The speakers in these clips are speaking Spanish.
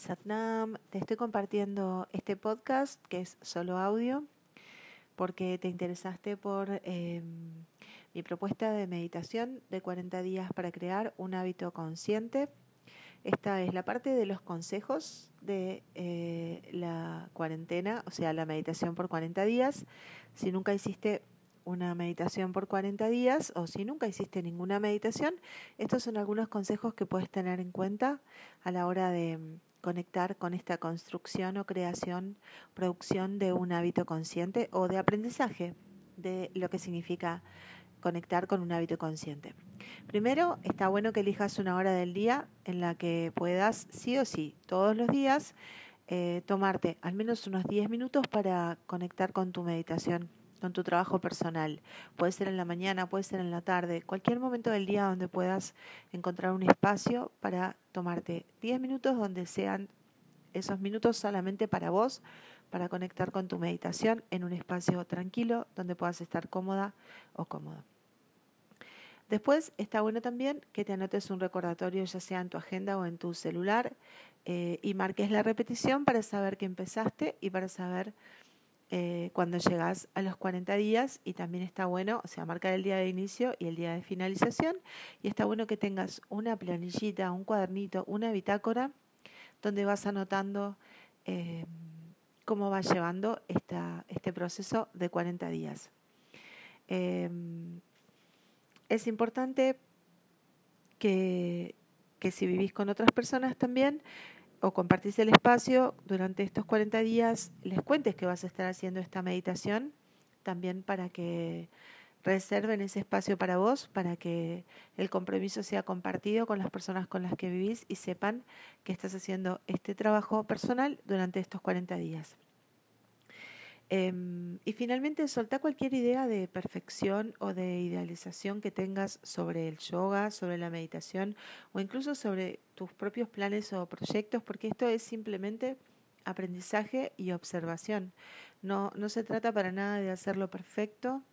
Satnam, te estoy compartiendo este podcast que es solo audio porque te interesaste por em, mi propuesta de meditación de 40 días para crear un hábito consciente. Esta es la parte de los consejos de eh, la cuarentena, o sea, la meditación por 40 días. Si nunca hiciste una meditación por 40 días o si nunca hiciste ninguna meditación, estos son algunos consejos que puedes tener en cuenta a la hora de conectar con esta construcción o creación, producción de un hábito consciente o de aprendizaje de lo que significa conectar con un hábito consciente. Primero, está bueno que elijas una hora del día en la que puedas, sí o sí, todos los días, eh, tomarte al menos unos 10 minutos para conectar con tu meditación con tu trabajo personal. Puede ser en la mañana, puede ser en la tarde, cualquier momento del día donde puedas encontrar un espacio para tomarte 10 minutos donde sean esos minutos solamente para vos, para conectar con tu meditación en un espacio tranquilo donde puedas estar cómoda o cómodo. Después está bueno también que te anotes un recordatorio ya sea en tu agenda o en tu celular eh, y marques la repetición para saber que empezaste y para saber eh, cuando llegas a los 40 días y también está bueno, o sea, marcar el día de inicio y el día de finalización y está bueno que tengas una planillita, un cuadernito, una bitácora donde vas anotando eh, cómo vas llevando esta, este proceso de 40 días. Em, es importante que, que si vivís con otras personas también, o compartís el espacio durante estos 40 días, les cuentes que vas a estar haciendo esta meditación, también para que reserven ese espacio para vos, para que el compromiso sea compartido con las personas con las que vivís y sepan que estás haciendo este trabajo personal durante estos 40 días. Em, y finalmente, solta cualquier idea de perfección o de idealización que tengas sobre el yoga, sobre la meditación o incluso sobre tus propios planes o proyectos, porque esto es simplemente aprendizaje y observación. No, no se trata para nada de hacerlo perfecto,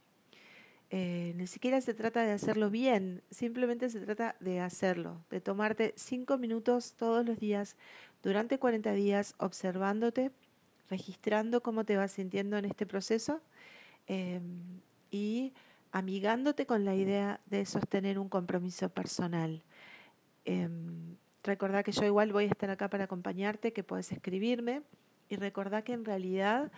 eh, ni siquiera se trata de hacerlo bien, simplemente se trata de hacerlo, de tomarte cinco minutos todos los días durante 40 días observándote registrando cómo te vas sintiendo en este proceso em, y amigándote con la idea de sostener un compromiso personal. Eh, recordá que yo igual voy a estar acá para acompañarte, que puedes escribirme y recordá que en realidad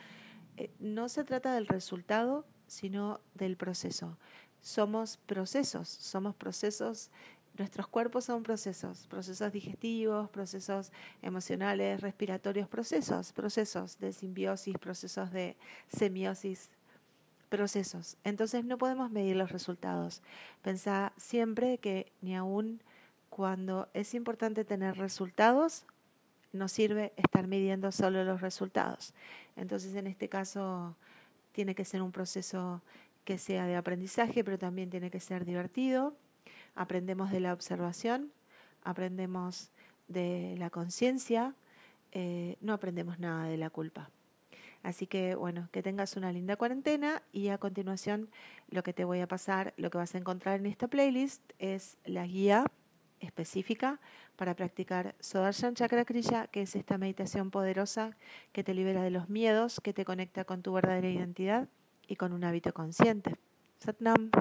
eh, no se trata del resultado, sino del proceso. Somos procesos, somos procesos Nuestros cuerpos son procesos, procesos digestivos, procesos emocionales, respiratorios, procesos, procesos de simbiosis, procesos de semiosis, procesos. Entonces no podemos medir los resultados. Pensá siempre que ni aún cuando es importante tener resultados, no sirve estar midiendo solo los resultados. Entonces en este caso tiene que ser un proceso que sea de aprendizaje, pero también tiene que ser divertido aprendemos de la observación, aprendemos de la conciencia, eh, no aprendemos nada de la culpa. Así que bueno, que tengas una linda cuarentena y a continuación lo que te voy a pasar, lo que vas a encontrar en esta playlist es la guía específica para practicar Sodarshan Chakra Kriya, que es esta meditación poderosa que te libera de los miedos, que te conecta con tu verdadera identidad y con un hábito consciente. Satnam.